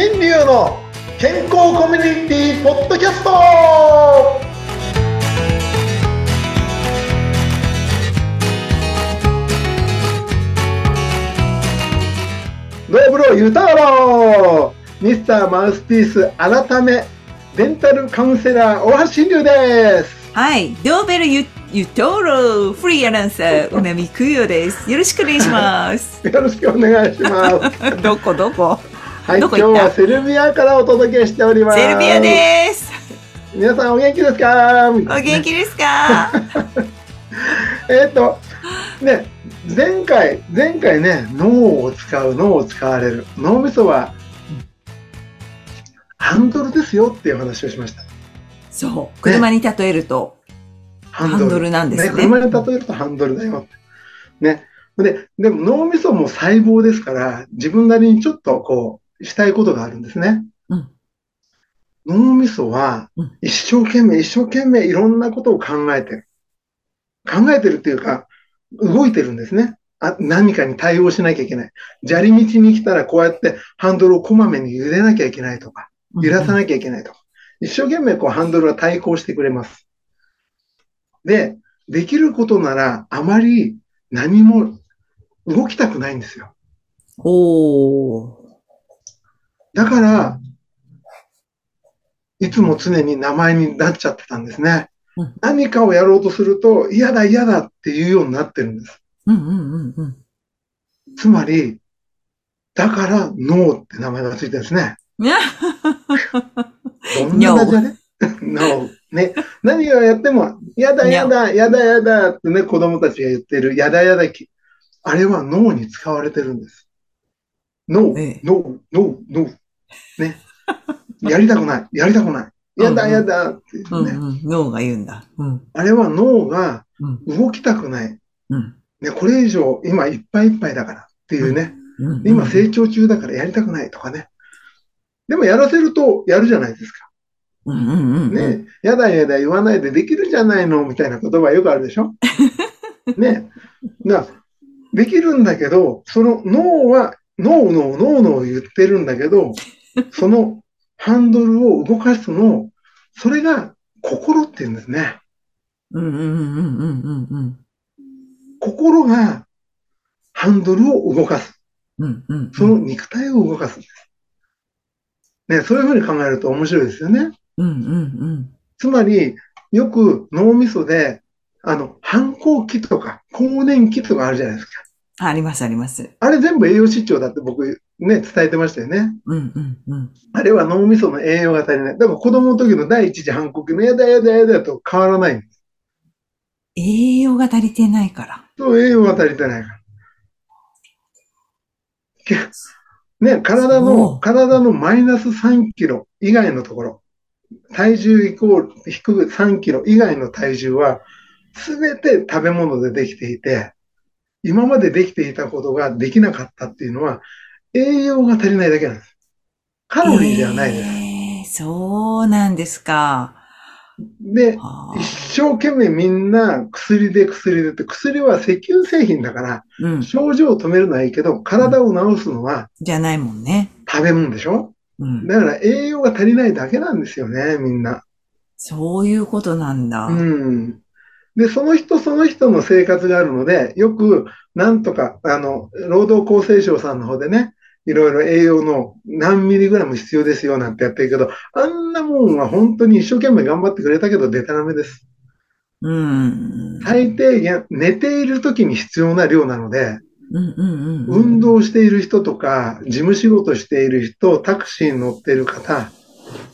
新流の健康コミュニティポッドキャストドーブロユタローミスターマウスピース改めデンタルカウンセラー大橋新流ですはい。ドーベルユユトロフリーアナウンサー、うなみくよです。よろしくお願いします。よろしくお願いします どこどこ？はい今日はセルビアからお届けしておりますセルビアです。皆さんお元気ですか？お元気ですか？えっ、と、ね、前回、前回ね、脳を使う、脳を使われる。脳みそは、ハンドルですよっていう話をしました。そう。車に例えると、ハハンドルなんですね車に例えるとハンドルだよ。ね。で、でも脳みそも細胞ですから、自分なりにちょっとこう、したいことがあるんですね。うん脳みそはうん、一生懸命、一生懸命いろんなことを考えてる。考えてるっていうか、動いてるんですね。あ何かに対応しなきゃいけない。砂利道に来たらこうやってハンドルをこまめに揺れなきゃいけないとか、揺らさなきゃいけないとか。一生懸命こうハンドルは対抗してくれます。で、できることならあまり何も動きたくないんですよ。おー。だから、いつも常に名前になっちゃってたんですねうん。何かをやろうとすると嫌だ嫌だっていうようになってるんです。うんうんうんうん。つまり、だから脳って名前がついてるんですね。どんなダジャレ ?No。ね。何をやっても、やだやだ、やだやだってね、子供たちが言ってる、やだやだき。あれは脳に使われてるんです。脳ええ、脳、脳、脳。ね。やりたくない、やりたくない。やだやだってね。うんうん。脳が言うんだ。うん。あれは脳がうん。動きたくない。うん。ね、これ以上、今いっぱいいっぱいだからっていうね。うん今成長中だからやりたくないとかね。でもやらせるとやるじゃないですか。うんうんうんうん。ね、やだやだ言わないでできるじゃないのみたいな言葉よくあるでしょ ね。な、できるんだけど、その脳は、脳脳脳脳言ってるんだけど、そのハンドルを動かすの、それが心って言うんですね。うんうんうんうんうんうん心がハンドルを動かす。うんうんうん。その肉体を動かすんです。ね、そういうふうに考えると面白いですよね。うんうんつまり、よく脳みそで、あの、反抗期とか、更年期とかあるじゃないですか。うん。ありますあります。あれ全部栄養失調だって僕ね、伝えてましたよね。うんうんうん。あれは脳みその栄養が足りない。だから子供の時の第一次反抗期のやだやだやだと変わらないんです。栄養が足りてないから。そう、栄養が足りてないから。けね、体その、う体のマイナス3キロ以外のところ、体重イコール、低く3キロ以外の体重は、すべて食べ物でできていて、今までできていたことができなかったっていうのは、栄養が足りないだけなんです。カロリーではないです。えー、そうなんですか。で、はあ一生懸命みんな薬で薬でって、薬は石油製品だから、うん。症状を止めるのはいいけど、体を治すのはじゃないもんね。食べ物でしょ？うん。だから栄養が足りないだけなんですよね、みんな。そういうことなんだ。うん。で、その人その人の生活があるので、よく、なんとか、あの、労働厚生省さんの方でね、いろいろ栄養の何ミリグラム必要ですよなんてやってるけど、あんなもんは本当に一生懸命頑張ってくれたけど、デタラメです。うん。最低限、寝ている時に必要な量なので。運動している人とか、事務仕事している人、タクシーに乗っている方、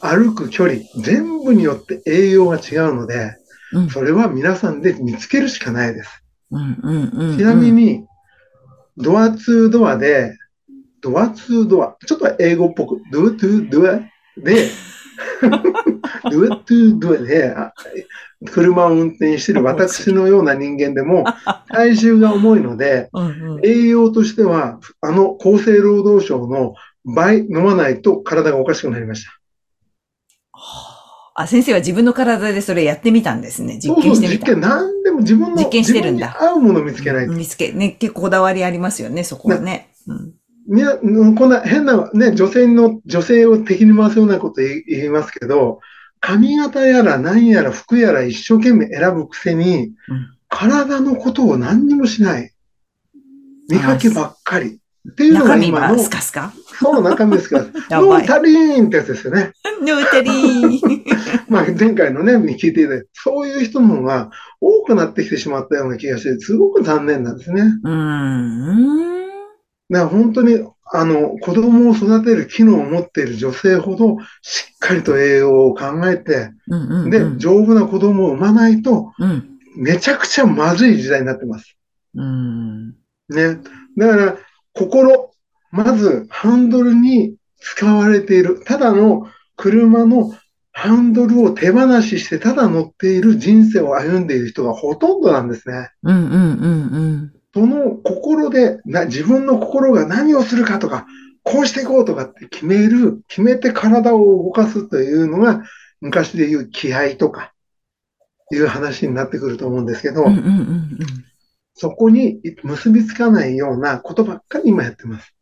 歩く距離、全部によって栄養が違うので、うんそれは皆さんで見つけるしかないです。ちなみに、ドアツードアで、ドアツードア、ちょっと英語っぽく、ドゥトゥドア？で、ドゥトゥドアで、あ車を運転している私のような人間でも、体重が重いので。栄養としては、あの厚生労働省の倍飲まないと体がおかしくなりました。あ、先生は自分の体でそれやってみたんですね。実そうそう、験してみた。実験、何でも自分の、実験してるんだ合うものを見つけないと。見つけ、ね、結構こだわりありますよね、そこはね。うん。みな、うんこんな変なね、女性の、女性を敵に回すようなこと言いますけど、髪型やら何やら服やら一生懸命選ぶくせに、うん体のことを何にもしない。見かけばっかり。っていうのが中身は今の、スカスカ？そう、中身ですから、やばい。ノータリーンってやつですよね。ノータリー。まあ、前回のね、に聞いていそういう人の方が多くなってきてしまったような気がして、すごく残念なんですね。うーん。だ本当に、あの、子供を育てる機能を持っている女性ほど、しっかりと栄養を考えて、うんうんうん。で、丈夫な子供を産まないと、うん。めちゃくちゃまずい時代になってます。うん。ね。だから、心、まず、ハンドルに使われている、ただの車のハンドルを手放しして、ただ乗っている人生を歩んでいる人がほとんどなんですね。うんうんうんその心でな、自分の心が何をするかとか、こうしていこうとかって決める、決めて体を動かすというのが、昔で言う気合とか、いう話になってくると思うんですけど、うん。うんうんうんそこに結びつかないようなことばっかり今やってます。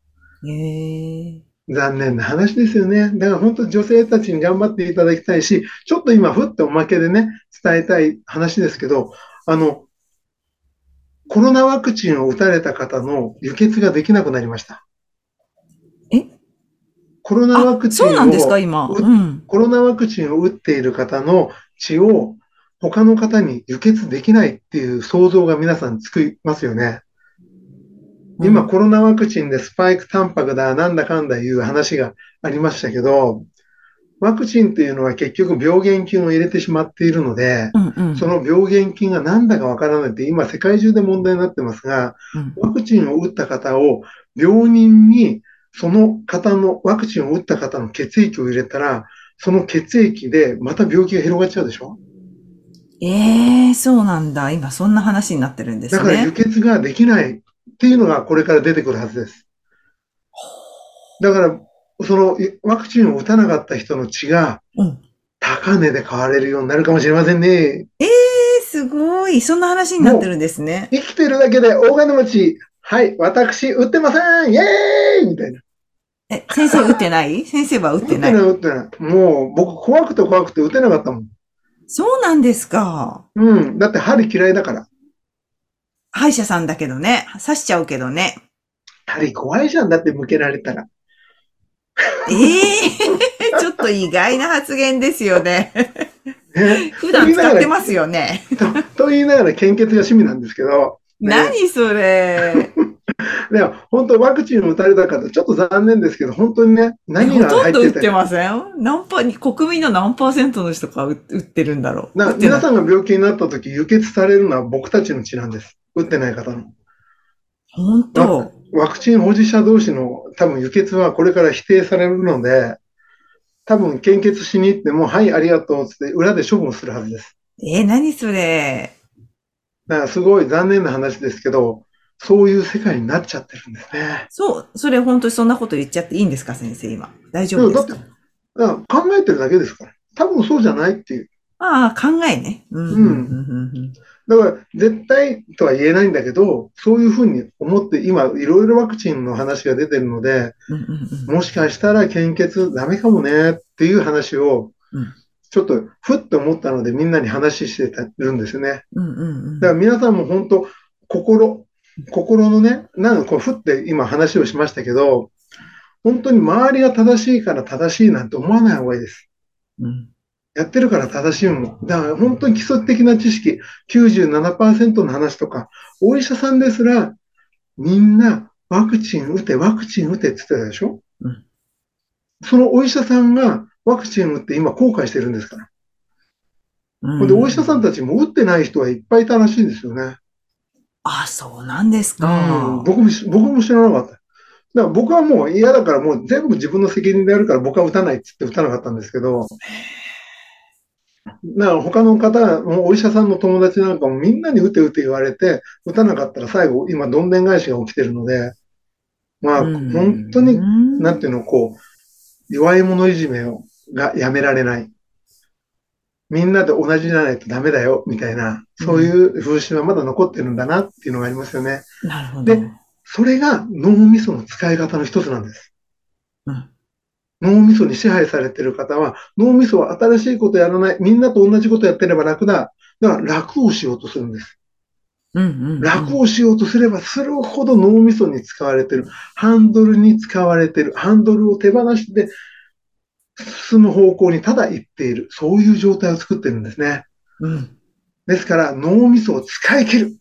残念な話ですよね。だから本当女性たちに頑張っていただきたいし、ちょっと今、ふっておまけでね、伝えたい話ですけど、あの、コロナワクチンを打たれた方の輸血ができなくなりました。え？コロナワあク、チンそうなんですか、を、今。ううん。コロナワクチンを打っている方の血を他の方に輸血できないっていう想像が皆さんつきますよね。今、コロナワクチンでスパイクタンパクだ、なんだかんだいう話がありましたけど、ワクチンっていうのは結局病原菌を入れてしまっているので、うんうん。その病原菌が何だかわからないって今世界中で問題になってますが、うんワクチンを打った方を病人にその方のワクチンを打った方の血液を入れたら、その血液でまた病気が広がっちゃうでしょ？ええ、そうなんだ。今、そんな話になってるんですだから輸ね。血ができないっていうのがこれから出てくるはずです。だから、そのいワクチンを打たなかった人の血がうん。高値で買われるようになるかもしれませんね。ええ、すごい。そんな話になってるんですね。生きてるだけで大金持ち、はい、私、打ってませんイェーイみたいな。え、先生打ってない？先生は打っ打っててな。ないい、打ってない。もう、僕、怖くて怖くて打てなかったもん。そうなんですか。うん。だって針嫌いだから。歯医者さんだけどね。刺しちゃうけどね。針怖いじゃん。だって向けられたら。ええ ちょっと意外な発言ですよね。ね、普段使ってますよね。と と言いながら献血が趣味なんですけど、ね何それ。でも本当ワクチンを打たれた方、ちょっと残念ですけど、本当にね、何がほとん入ってて、ど打ってません？何パー、国民の何パーセントの人が打打ってるんだろう。皆さんが病気になった時、輸血されるのは僕たちの血なんです。打ってない方の。本当。ワクチン保持者同士の多分輸血はこれから否定されるので、多分献血しに行っても、はい、ありがとうって裏で処分するはずです。えー、何それ。だからすごい残念な話ですけど、そういう世界になっちゃってるんですね。そう、それ本当にそんなこと言っちゃっていいんですか、先生、今。大丈夫ですか？だってだから考えてるだけですから。多分そうじゃないっていう。ああ、考えね。うん。うん。だから絶対とは言えないんだけど、そういうふうに思って今いろいろワクチンの話が出てるので、もしかしたら献血ダメかもねっていう話をうん、ちょっとふっと思ったのでみんなに話してるんですよね。だから皆さんも本当、心、心のね、なんかこうふって今話をしましたけど、本当に周りが正しいから正しいなんて思わない方がいいです。うんやってるから正しいもん。だから本当に基礎的な知識、97%の話とか、お医者さんですら、みんなワクチン打て、ワクチン打てって言ってたでしょ、うんそのお医者さんがワクチン打って今後悔してるんですから。うんほんで、お医者さんたちも打ってない人はいっぱいいたらしいんですよね。あ、そうなんですうかん。僕もし、僕も知らなかった。だから僕はもう嫌だからもう全部自分の責任でやるから僕は打たないって言って打たなかったんですけど、だから他の方、もうお医者さんの友達なんかもみんなに打て打て言われて、打たなかったら最後、今どんでん返しが起きてるので、まあうん本当に、うんなんていうの、こう、弱い者いじめをがやめられない。みんなで同じじゃないとダメだよ、みたいな、そういう風習はまだ残ってるんだなっていうのがありますよね。なるほど。でそれが脳みその使い方の一つなんです。うん脳みそに支配されている方は、脳みそは新しいことやらない。みんなと同じことやってれば楽だ。だから楽をしようとするんです。うんうん。楽をしようとすればするほど脳みそに使われてる。ハンドルに使われてる。ハンドルを手放して進む方向にただ行っている。そういう状態を作ってるんですね。うん。ですから脳みそを使い切る。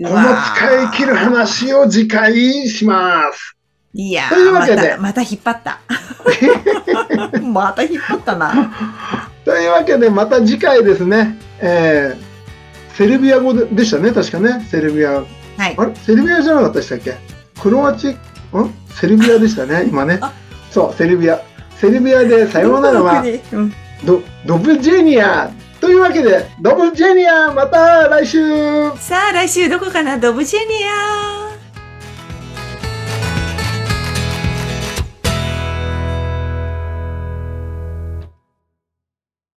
この使い切る話を次回します。いやというー、まわけでた、また引っ張った。また引っ張ったな。というわけでまた次回ですね。えー、セルビア語ででしたね、確かね。セルビア。はい。あれ？セルビアじゃなかったでしたっけ？クロアチ、ん？セルビアでしたね、今ねあ。そう、セルビア。セルビアでさようならは、うんドドブジェニア。というわけで、ドブジェニア、また来週さあ、来週どこかな？ドブジェニア